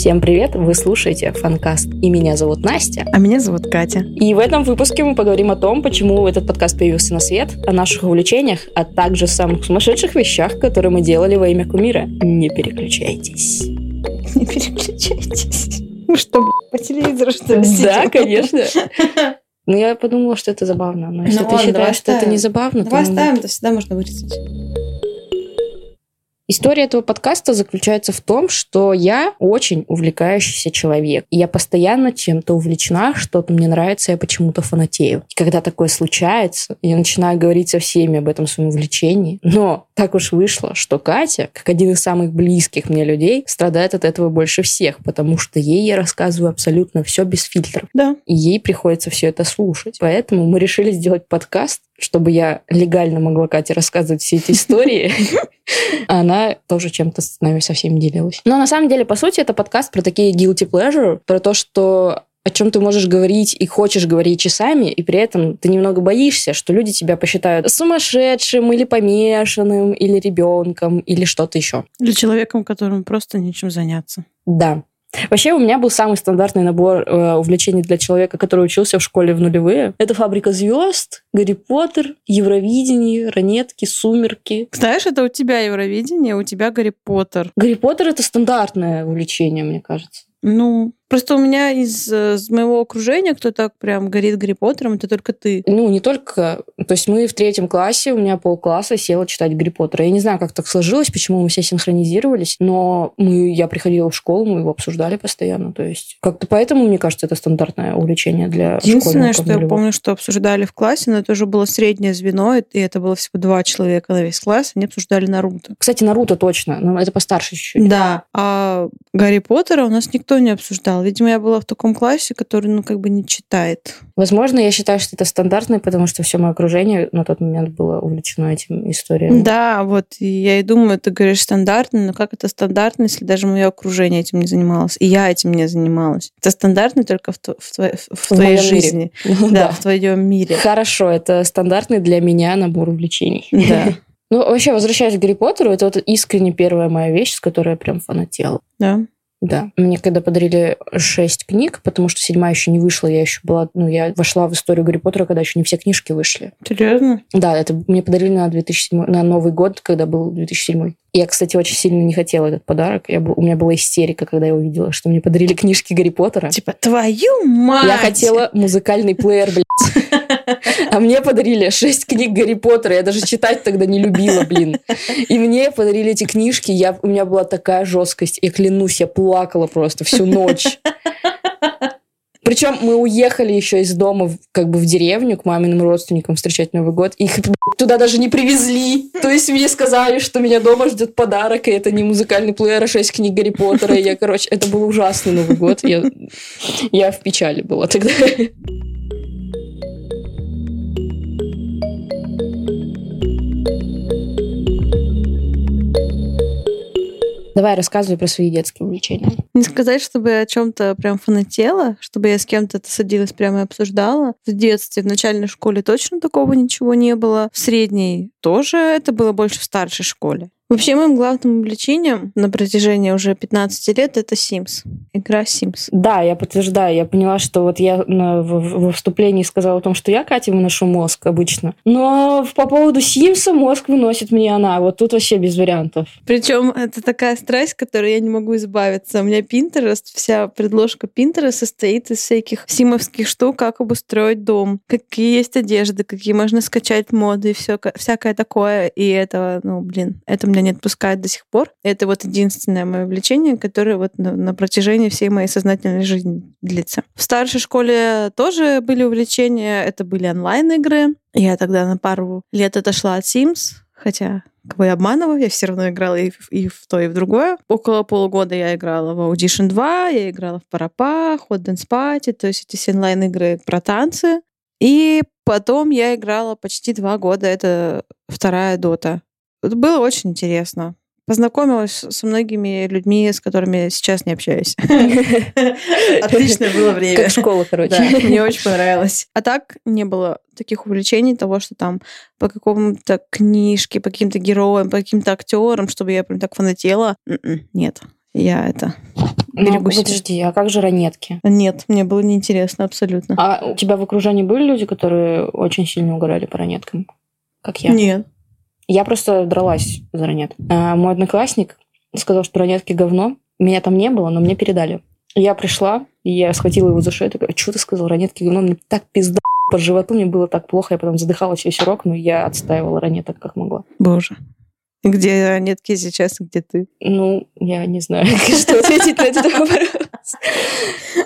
Всем привет! Вы слушаете Фанкаст. И меня зовут Настя. А меня зовут Катя. И в этом выпуске мы поговорим о том, почему этот подкаст появился на свет, о наших увлечениях, а также самых сумасшедших вещах, которые мы делали во имя кумира. Не переключайтесь. Не переключайтесь. Мы что, по телевизору, что ли, Да, конечно. Ну, я подумала, что это забавно. Но если Ну ты ладно, считаешь, давай что это не забавно, Давай то... ну, оставим, это всегда можно вырезать. История этого подкаста заключается в том, что я очень увлекающийся человек. И я постоянно чем-то увлечена, что-то мне нравится, я почему-то фанатею. И когда такое случается, я начинаю говорить со всеми об этом своем увлечении. Но так уж вышло, что Катя, как один из самых близких мне людей, страдает от этого больше всех, потому что ей я рассказываю абсолютно все без фильтров. Да. И ей приходится все это слушать. Поэтому мы решили сделать подкаст, чтобы я легально могла Кате рассказывать все эти истории. Она тоже чем-то с нами со всеми делилась. Но на самом деле, по сути, это подкаст про такие guilty pleasure, про то, что о чем ты можешь говорить и хочешь говорить часами, и при этом ты немного боишься, что люди тебя посчитают сумасшедшим или помешанным, или ребенком, или что-то еще. Для человека, которому просто нечем заняться. Да. Вообще у меня был самый стандартный набор э, увлечений для человека, который учился в школе в нулевые. Это «Фабрика звезд», «Гарри Поттер», «Евровидение», «Ранетки», «Сумерки». Знаешь, это у тебя Евровидение, у тебя Гарри Поттер. «Гарри Поттер» — это стандартное увлечение, мне кажется. Ну, просто у меня из, из моего окружения, кто так прям горит Гарри Поттером, это только ты. Ну, не только... То есть мы в третьем классе, у меня полкласса села читать Гарри Поттера. Я не знаю, как так сложилось, почему мы все синхронизировались, но мы, я приходила в школу, мы его обсуждали постоянно. То есть как-то поэтому, мне кажется, это стандартное увлечение для Единственное, что я нулевых. помню, что обсуждали в классе, но это уже было среднее звено, и это было всего два человека на весь класс, они обсуждали Наруто. Кстати, Наруто точно, но это постарше чуть-чуть. Да, а Гарри Поттера у нас никто не обсуждал. Видимо, я была в таком классе, который, ну, как бы не читает. Возможно, я считаю, что это стандартное, потому что все мое окружение на тот момент было увлечено этим историями. Да, вот, и я и думаю, ты говоришь стандартно, но как это стандартно, если даже мое окружение этим не занималось, и я этим не занималась? Это стандартно только в, тво- в твоей, в твоей моем мире. жизни. Ну Да, в твоем мире. Хорошо, это стандартный для меня набор увлечений. Да, Ну, вообще, возвращаясь к Гарри Поттеру, это вот искренне первая моя вещь, с которой я прям фанатела. да. Да. Мне когда подарили шесть книг, потому что седьмая еще не вышла, я еще была, ну, я вошла в историю Гарри Поттера, когда еще не все книжки вышли. Серьезно? Да, это мне подарили на 2007, на Новый год, когда был 2007. Я, кстати, очень сильно не хотела этот подарок. Я, у меня была истерика, когда я увидела, что мне подарили книжки Гарри Поттера. Типа, твою мать! Я хотела музыкальный плеер, блядь. А мне подарили шесть книг Гарри Поттера. Я даже читать тогда не любила, блин. И мне подарили эти книжки. Я, у меня была такая жесткость. Я клянусь, я плакала просто всю ночь. Причем мы уехали еще из дома как бы в деревню к маминым родственникам встречать Новый год. Их туда даже не привезли. То есть мне сказали, что меня дома ждет подарок, и это не музыкальный плеер, а шесть книг Гарри Поттера. И я, короче, это был ужасный Новый год. Я, я в печали была тогда. Давай рассказывай про свои детские увлечения. Не сказать, чтобы я о чем-то прям фанатела, чтобы я с кем-то это садилась прямо и обсуждала. В детстве, в начальной школе точно такого ничего не было. В средней тоже это было больше в старшей школе. Вообще, моим главным увлечением на протяжении уже 15 лет это Sims. Игра Sims. Да, я подтверждаю. Я поняла, что вот я в- во вступлении сказала о том, что я Кате выношу мозг обычно. Но по поводу Симса мозг выносит мне она. Вот тут вообще без вариантов. Причем это такая страсть, которой я не могу избавиться. У меня Pinterest, вся предложка Pinterest состоит из всяких симовских штук, как обустроить дом, какие есть одежды, какие можно скачать моды и все, всякое такое. И это, ну, блин, это меня не отпускает до сих пор. Это вот единственное мое увлечение, которое вот на, на протяжении всей моей сознательной жизни длится. В старшей школе тоже были увлечения. Это были онлайн-игры. Я тогда на пару лет отошла от Sims, хотя кого я обманываю, я все равно играла и в, и в то, и в другое. Около полугода я играла в Audition 2, я играла в Парапа, Hot Dance Party, то есть эти онлайн-игры про танцы. И потом я играла почти два года, это вторая дота. Это было очень интересно. Познакомилась со многими людьми, с которыми сейчас не общаюсь. Отличное было время. Как школа, короче. Да, мне очень понравилось. А так не было таких увлечений того, что там по какому-то книжке, по каким-то героям, по каким-то актерам, чтобы я прям так фанатела. М-м, Нет. Я это Ну, берегу себя. подожди, а как же ранетки? Нет, мне было неинтересно абсолютно. А у тебя в окружении были люди, которые очень сильно угорали по ранеткам? Как я? Нет. Я просто дралась за ранет. А мой одноклассник сказал, что ранетки говно. Меня там не было, но мне передали. Я пришла, я схватила его за шею, такая, что ты сказал, ранетки говно? Мне так пизда по животу, мне было так плохо, я потом задыхалась весь урок, но я отстаивала ранеток как могла. Боже. Где ранетки сейчас, где ты? Ну, я не знаю, что ответить на этот вопрос.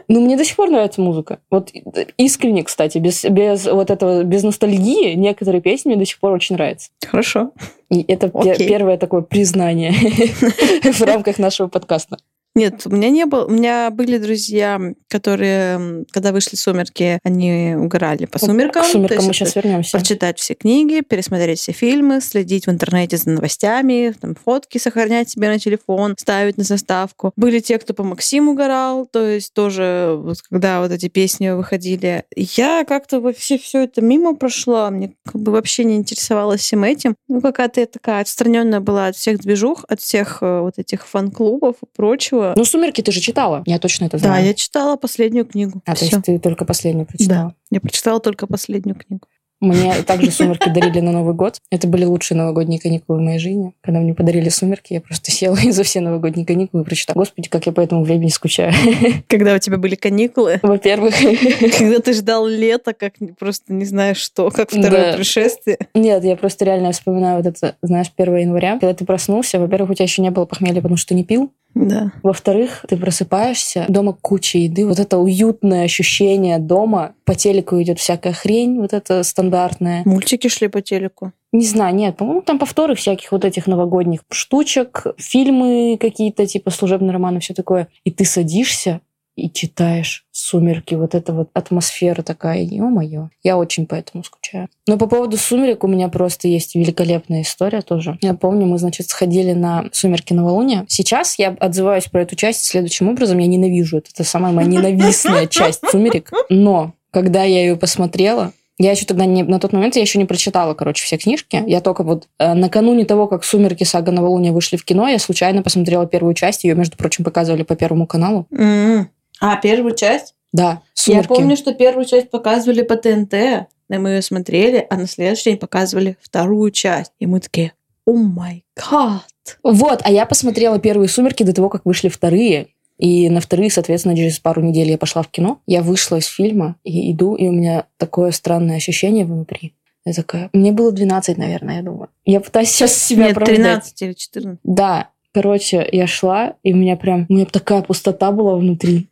Ну, мне до сих пор нравится музыка. Вот искренне, кстати, без, без вот этого, без ностальгии, некоторые песни мне до сих пор очень нравятся. Хорошо. И это пе- Окей. первое такое признание в рамках нашего подкаста. Нет, у меня не было. У меня были друзья, которые, когда вышли сумерки, они угорали по сумеркам. К сумеркам есть мы сейчас вернемся. Прочитать все книги, пересмотреть все фильмы, следить в интернете за новостями, там, фотки сохранять себе на телефон, ставить на заставку. Были те, кто по Максиму угорал, то есть тоже, вот, когда вот эти песни выходили. Я как-то вообще все это мимо прошла, мне как бы вообще не интересовалась всем этим. Ну, какая-то я такая отстраненная была от всех движух, от всех э, вот этих фан-клубов и прочего. Ну, «Сумерки» ты же читала. Я точно это Да, знаю. я читала последнюю книгу. А, то Всё. есть ты только последнюю прочитала. Да, я прочитала только последнюю книгу. Мне также «Сумерки» дарили на Новый год. Это были лучшие новогодние каникулы в моей жизни. Когда мне подарили «Сумерки», я просто села и за все новогодние каникулы и прочитала. Господи, как я по этому времени скучаю. Когда у тебя были каникулы, Во-первых, когда ты ждал лета, как просто не знаешь что, как второе Да. пришествие. Нет, я просто реально вспоминаю вот это, знаешь, 1 января, когда ты проснулся. Во-первых, у тебя еще не было похмелья, потому что не пил. Да. Во-вторых, ты просыпаешься, дома куча еды, вот это уютное ощущение дома, по телеку идет всякая хрень, вот это стандартная. Мультики шли по телеку. Не знаю, нет, по-моему, там повторы всяких вот этих новогодних штучек, фильмы какие-то, типа служебный роман и все такое. И ты садишься и читаешь «Сумерки», вот эта вот атмосфера такая, ё-моё. Я очень по этому скучаю. Но по поводу «Сумерек» у меня просто есть великолепная история тоже. Я помню, мы, значит, сходили на «Сумерки новолуния». Сейчас я отзываюсь про эту часть следующим образом. Я ненавижу это. Это самая моя ненавистная часть «Сумерек». Но когда я ее посмотрела, я еще тогда не, на тот момент я еще не прочитала, короче, все книжки. Я только вот э, накануне того, как «Сумерки. Сага новолуния» вышли в кино, я случайно посмотрела первую часть. Ее, между прочим, показывали по Первому каналу. М. А, первую часть? Да, «Сумерки». Я помню, что первую часть показывали по ТНТ, и мы ее смотрели, а на следующий день показывали вторую часть. И мы такие, о май гад. Вот, а я посмотрела первые «Сумерки» до того, как вышли вторые. И на вторые, соответственно, через пару недель я пошла в кино. Я вышла из фильма и иду, и у меня такое странное ощущение внутри. Я такая... Мне было 12, наверное, я думаю. Я пытаюсь сейчас себя Нет, оправдать. 13 или 14. Да, короче, я шла, и у меня прям... У меня такая пустота была внутри.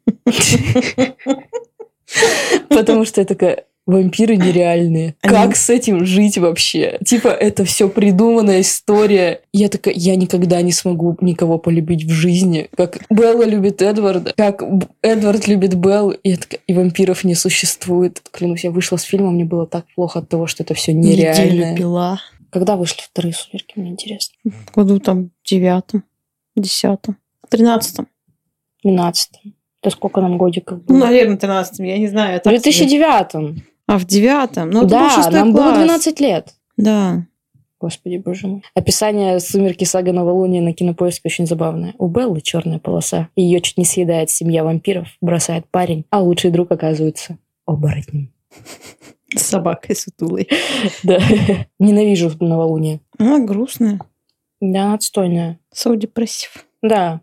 Потому что я такая... Вампиры нереальные. Они- Как с этим жить вообще? Типа, это все придуманная история. Я такая, я никогда не смогу никого полюбить в жизни. Как Белла любит Эдварда, как Эдвард любит Белл. И я такая, и вампиров не существует. Клянусь, я вышла с фильма, мне было так плохо от того, что это все Неделю нереально. пила. Когда вышли вторые сумерки, мне интересно. В году там девятом, десятом, тринадцатом. 12 Это сколько нам годиков Ну, было? наверное, тринадцатом, я не знаю. В так себе. 2009 А, в девятом? Ну, был Да, шестой нам было класс. 12 лет. Да. Господи, боже мой. Описание «Сумерки. Сага новолуния» на кинопоиске очень забавное. У Беллы черная полоса. Ее чуть не съедает семья вампиров, бросает парень, а лучший друг оказывается оборотнем. С собакой сутулой. Да. Ненавижу новолуние. Она грустная. Да, она отстойная. So депрессив. Да.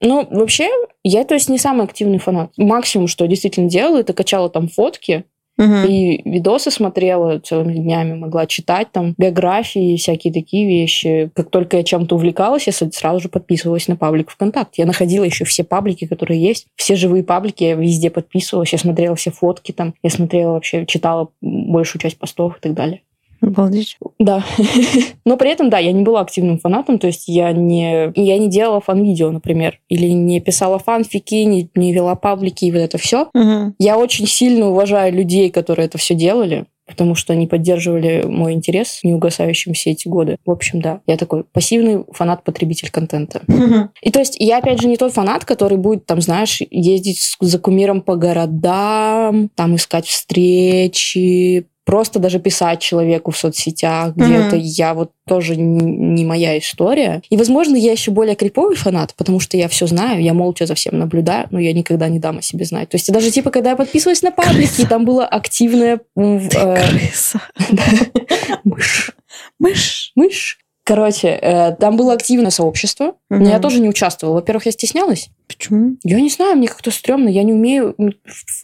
Ну, вообще, я, то есть, не самый активный фанат. Максимум, что я действительно делала, это качала там фотки, И видосы смотрела целыми днями, могла читать там биографии, всякие такие вещи. Как только я чем-то увлекалась, я сразу же подписывалась на паблик ВКонтакте. Я находила еще все паблики, которые есть. Все живые паблики я везде подписывалась. Я смотрела все фотки там. Я смотрела вообще, читала большую часть постов и так далее. Обалдеть. Да. Но при этом, да, я не была активным фанатом, то есть я не, я не делала фан-видео, например, или не писала фанфики, не, не вела паблики и вот это все. Мгм. Я очень сильно уважаю людей, которые это все делали, потому что они поддерживали мой интерес, не угасающим все эти годы. В общем, да, я такой пассивный фанат-потребитель контента. Мгм. И то есть я, опять же, не тот фанат, который будет, там, знаешь, ездить с- за кумиром по городам, там искать встречи, просто даже писать человеку в соцсетях где-то, я вот тоже не моя история. И, возможно, я еще более криповый фанат, потому что я все знаю, я молча за всем наблюдаю, но я никогда не дам о себе знать. То есть даже типа, когда я подписывалась на паблики, там было активное... Э, крыса. Мышь. Мышь. Мышь. Короче, э, там было активное сообщество, угу. но я тоже не участвовала. Во-первых, я стеснялась. Почему? Я не знаю, мне как-то стрёмно. Я не умею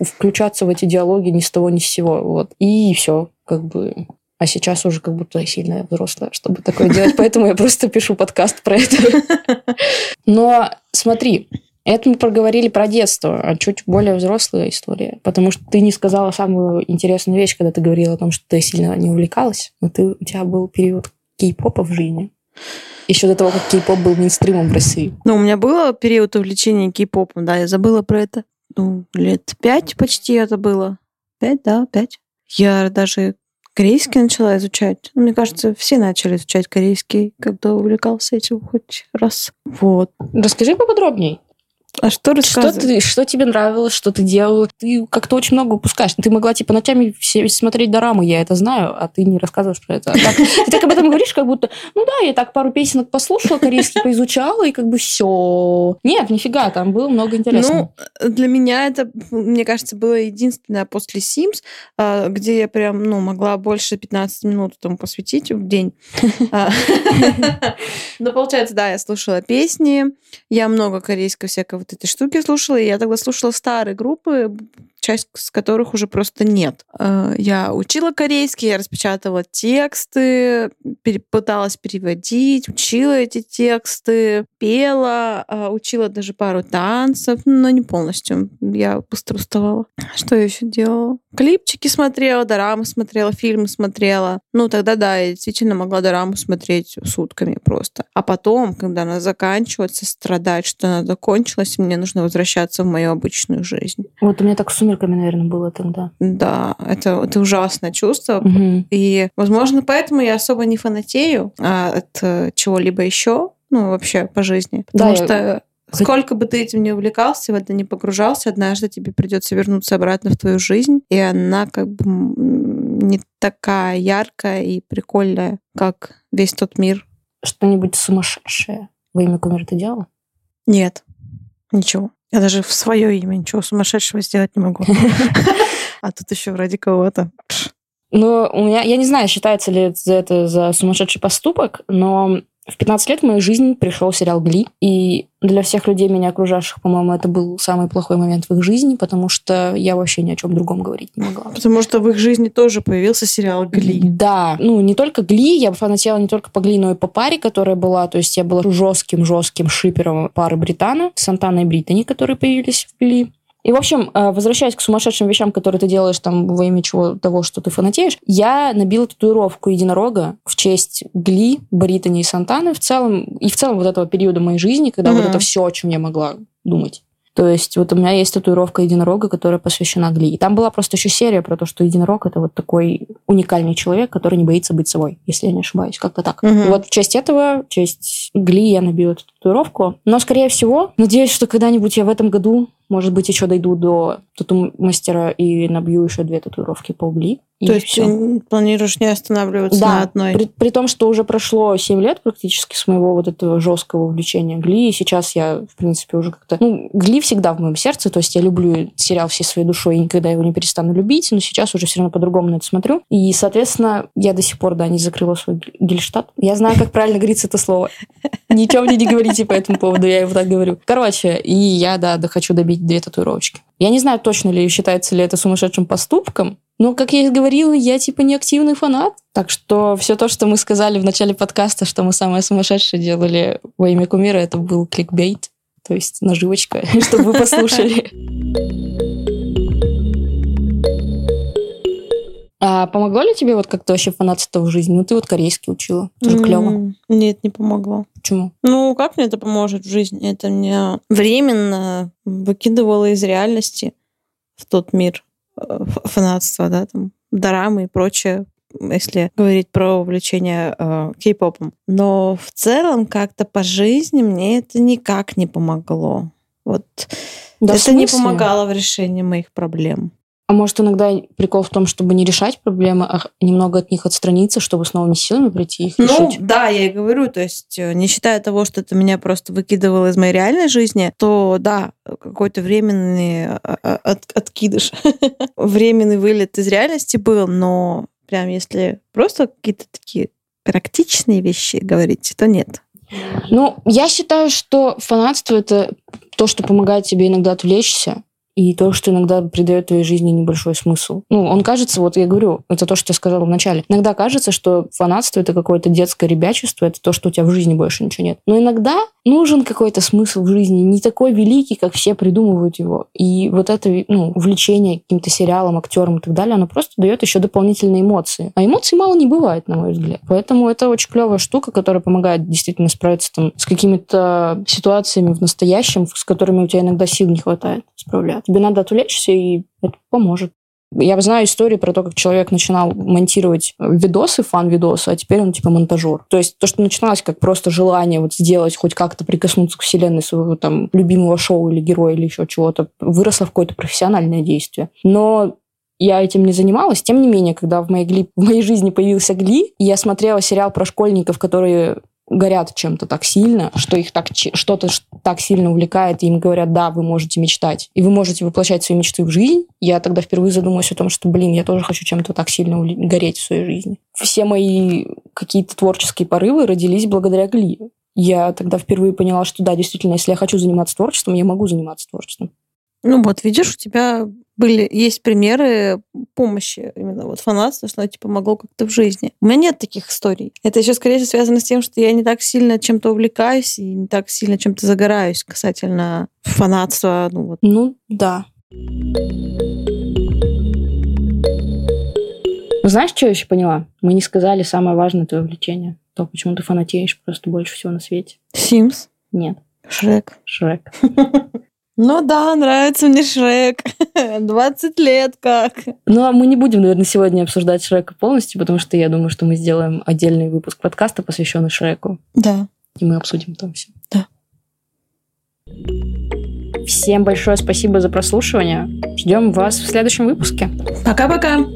включаться в эти диалоги ни с того, ни с сего. Вот. И все, как бы... А сейчас уже как будто сильная взрослая, чтобы такое делать. Поэтому я просто пишу подкаст про это. Но смотри, это мы проговорили про детство, а чуть более взрослая история. Потому что ты не сказала самую интересную вещь, когда ты говорила о том, что ты сильно не увлекалась. Но ты, у тебя был период кей-попа в жизни. Еще до того, как кей-поп был мейнстримом в России. Ну, у меня был период увлечения кей-попом, да, я забыла про это. Ну, лет пять почти это было. Пять, да, пять. Я даже корейский начала изучать. Ну, мне кажется, все начали изучать корейский, когда увлекался этим хоть раз. Вот. Расскажи поподробнее. А что рассказывать? Что, ты, что тебе нравилось, что ты делала? Ты как-то очень много упускаешь. Ты могла, типа, ночами все смотреть дораму, я это знаю, а ты не рассказываешь про это. А так, ты так об этом говоришь, как будто, ну да, я так пару песенок послушала, корейский поизучала, и как бы все. Нет, нифига, там было много интересного. Ну, для меня это, мне кажется, было единственное после Sims, а, где я прям, ну, могла больше 15 минут этому посвятить в день. А, ну, получается, да, я слушала песни, я много корейского всякого вот этой штуки слушала, и я тогда слушала старые группы, часть с которых уже просто нет. Э, я учила корейский, я распечатала тексты, пыталась переводить, учила эти тексты, пела, э, учила даже пару танцев, но не полностью. Я быстро уставала. Что я еще делала? Клипчики смотрела, дорамы смотрела, фильмы смотрела. Ну, тогда, да, я действительно могла дораму смотреть сутками просто. А потом, когда она заканчивается, страдать, что она закончилась, мне нужно возвращаться в мою обычную жизнь. Вот у меня так с сумерками, наверное, было тогда. Да, это, это ужасное чувство. Угу. И, возможно, поэтому я особо не фанатею а от э, чего-либо еще, ну, вообще по жизни. Потому да, что. Сколько бы ты этим не увлекался, в это не погружался, однажды тебе придется вернуться обратно в твою жизнь, и она как бы не такая яркая и прикольная, как весь тот мир. Что-нибудь сумасшедшее во имя кумира ты делала? Нет, ничего. Я даже в свое имя ничего сумасшедшего сделать не могу. А тут еще ради кого-то. Ну, у меня, я не знаю, считается ли это за сумасшедший поступок, но в 15 лет в мою жизнь пришел сериал «Гли», и для всех людей, меня окружавших, по-моему, это был самый плохой момент в их жизни, потому что я вообще ни о чем другом говорить не могла. Потому что в их жизни тоже появился сериал «Гли». Да, ну не только «Гли», я фанатела не только по «Гли», но и по паре, которая была, то есть я была жестким-жестким шипером пары Британа, Сантана и Британи, которые появились в «Гли». И, в общем, э, возвращаясь к сумасшедшим вещам, которые ты делаешь там во имя чего того, что ты фанатеешь, я набила татуировку единорога в честь Гли, Британи и Сантаны в целом, и в целом вот этого периода моей жизни, когда mm-hmm. вот это все, о чем я могла думать. То есть вот у меня есть татуировка единорога, которая посвящена Гли. И там была просто еще серия про то, что единорог это вот такой уникальный человек, который не боится быть собой, если я не ошибаюсь, как-то так. Угу. И вот в честь этого, в честь Гли я набила эту татуировку. Но, скорее всего, надеюсь, что когда-нибудь я в этом году может быть, еще дойду до тату-мастера и набью еще две татуировки по угли. То есть все. ты планируешь не останавливаться да, на одной? При, при том, что уже прошло 7 лет практически с моего вот этого жесткого увлечения Гли, и сейчас я, в принципе, уже как-то... Ну, Гли всегда в моем сердце, то есть я люблю сериал всей своей душой и никогда его не перестану любить, но сейчас уже все равно по-другому на это смотрю. И, соответственно, я до сих пор, да, не закрыла свой гельштадт. Я знаю, как правильно говорится это слово. Ничего мне не говорите по этому поводу, я его так говорю. Короче, и я, да, хочу добить две татуировочки. Я не знаю точно ли считается ли это сумасшедшим поступком, но, как я и говорила, я типа не активный фанат. Так что все то, что мы сказали в начале подкаста, что мы самое сумасшедшее делали во имя кумира, это был кликбейт, то есть наживочка, чтобы вы послушали. А помогло ли тебе вот как-то вообще фанатство в жизни? Ну, ты вот корейский учила. Тоже клево. Нет, не помогло. Почему? Ну, как мне это поможет в жизни? Это меня временно выкидывало из реальности в тот мир э, фанатства, да, там, дорамы и прочее, если говорить про увлечение э, кей-попом. Но в целом как-то по жизни мне это никак не помогло. Вот да, это не помогало в решении моих проблем. А может, иногда прикол в том, чтобы не решать проблемы, а немного от них отстраниться, чтобы с новыми силами прийти их Ну, решить? да, я и говорю, то есть э, не считая того, что это меня просто выкидывало из моей реальной жизни, то да, какой-то временный а, от- откидыш, временный вылет из реальности был, но прям если просто какие-то такие практичные вещи говорить, то нет. Ну, я считаю, что фанатство — это то, что помогает тебе иногда отвлечься, и то, что иногда придает твоей жизни небольшой смысл. Ну, он кажется, вот я говорю, это то, что я сказала вначале. Иногда кажется, что фанатство — это какое-то детское ребячество, это то, что у тебя в жизни больше ничего нет. Но иногда нужен какой-то смысл в жизни, не такой великий, как все придумывают его. И вот это ну, увлечение каким-то сериалом, актером и так далее, оно просто дает еще дополнительные эмоции. А эмоций мало не бывает, на мой взгляд. Поэтому это очень клевая штука, которая помогает действительно справиться там, с какими-то ситуациями в настоящем, с которыми у тебя иногда сил не хватает справляться. Тебе надо отвлечься, и это поможет. Я знаю историю про то, как человек начинал монтировать видосы, фан-видосы, а теперь он типа монтажер. То есть то, что начиналось как просто желание вот сделать, хоть как-то прикоснуться к вселенной своего там любимого шоу или героя или еще чего-то, выросло в какое-то профессиональное действие. Но я этим не занималась. Тем не менее, когда в моей, гли... в моей жизни появился Гли, я смотрела сериал про школьников, которые горят чем-то так сильно, что их так что-то так сильно увлекает, и им говорят, да, вы можете мечтать, и вы можете воплощать свои мечты в жизнь, я тогда впервые задумалась о том, что, блин, я тоже хочу чем-то так сильно гореть в своей жизни. Все мои какие-то творческие порывы родились благодаря Гли. Я тогда впервые поняла, что да, действительно, если я хочу заниматься творчеством, я могу заниматься творчеством. Ну вот, видишь, у тебя были, есть примеры помощи именно вот фанатства, что тебе помогло как-то в жизни. У меня нет таких историй. Это еще скорее связано с тем, что я не так сильно чем-то увлекаюсь и не так сильно чем-то загораюсь касательно фанатства. Ну, вот. ну да. Знаешь, что я еще поняла? Мы не сказали самое важное твое увлечение. То, почему ты фанатеешь просто больше всего на свете. Симс? Нет. Шрек. Шрек. Ну да, нравится мне Шрек. 20 лет как. Ну, а мы не будем, наверное, сегодня обсуждать Шрека полностью, потому что я думаю, что мы сделаем отдельный выпуск подкаста, посвященный Шреку. Да. И мы обсудим там все. Да. Всем большое спасибо за прослушивание. Ждем вас в следующем выпуске. Пока-пока.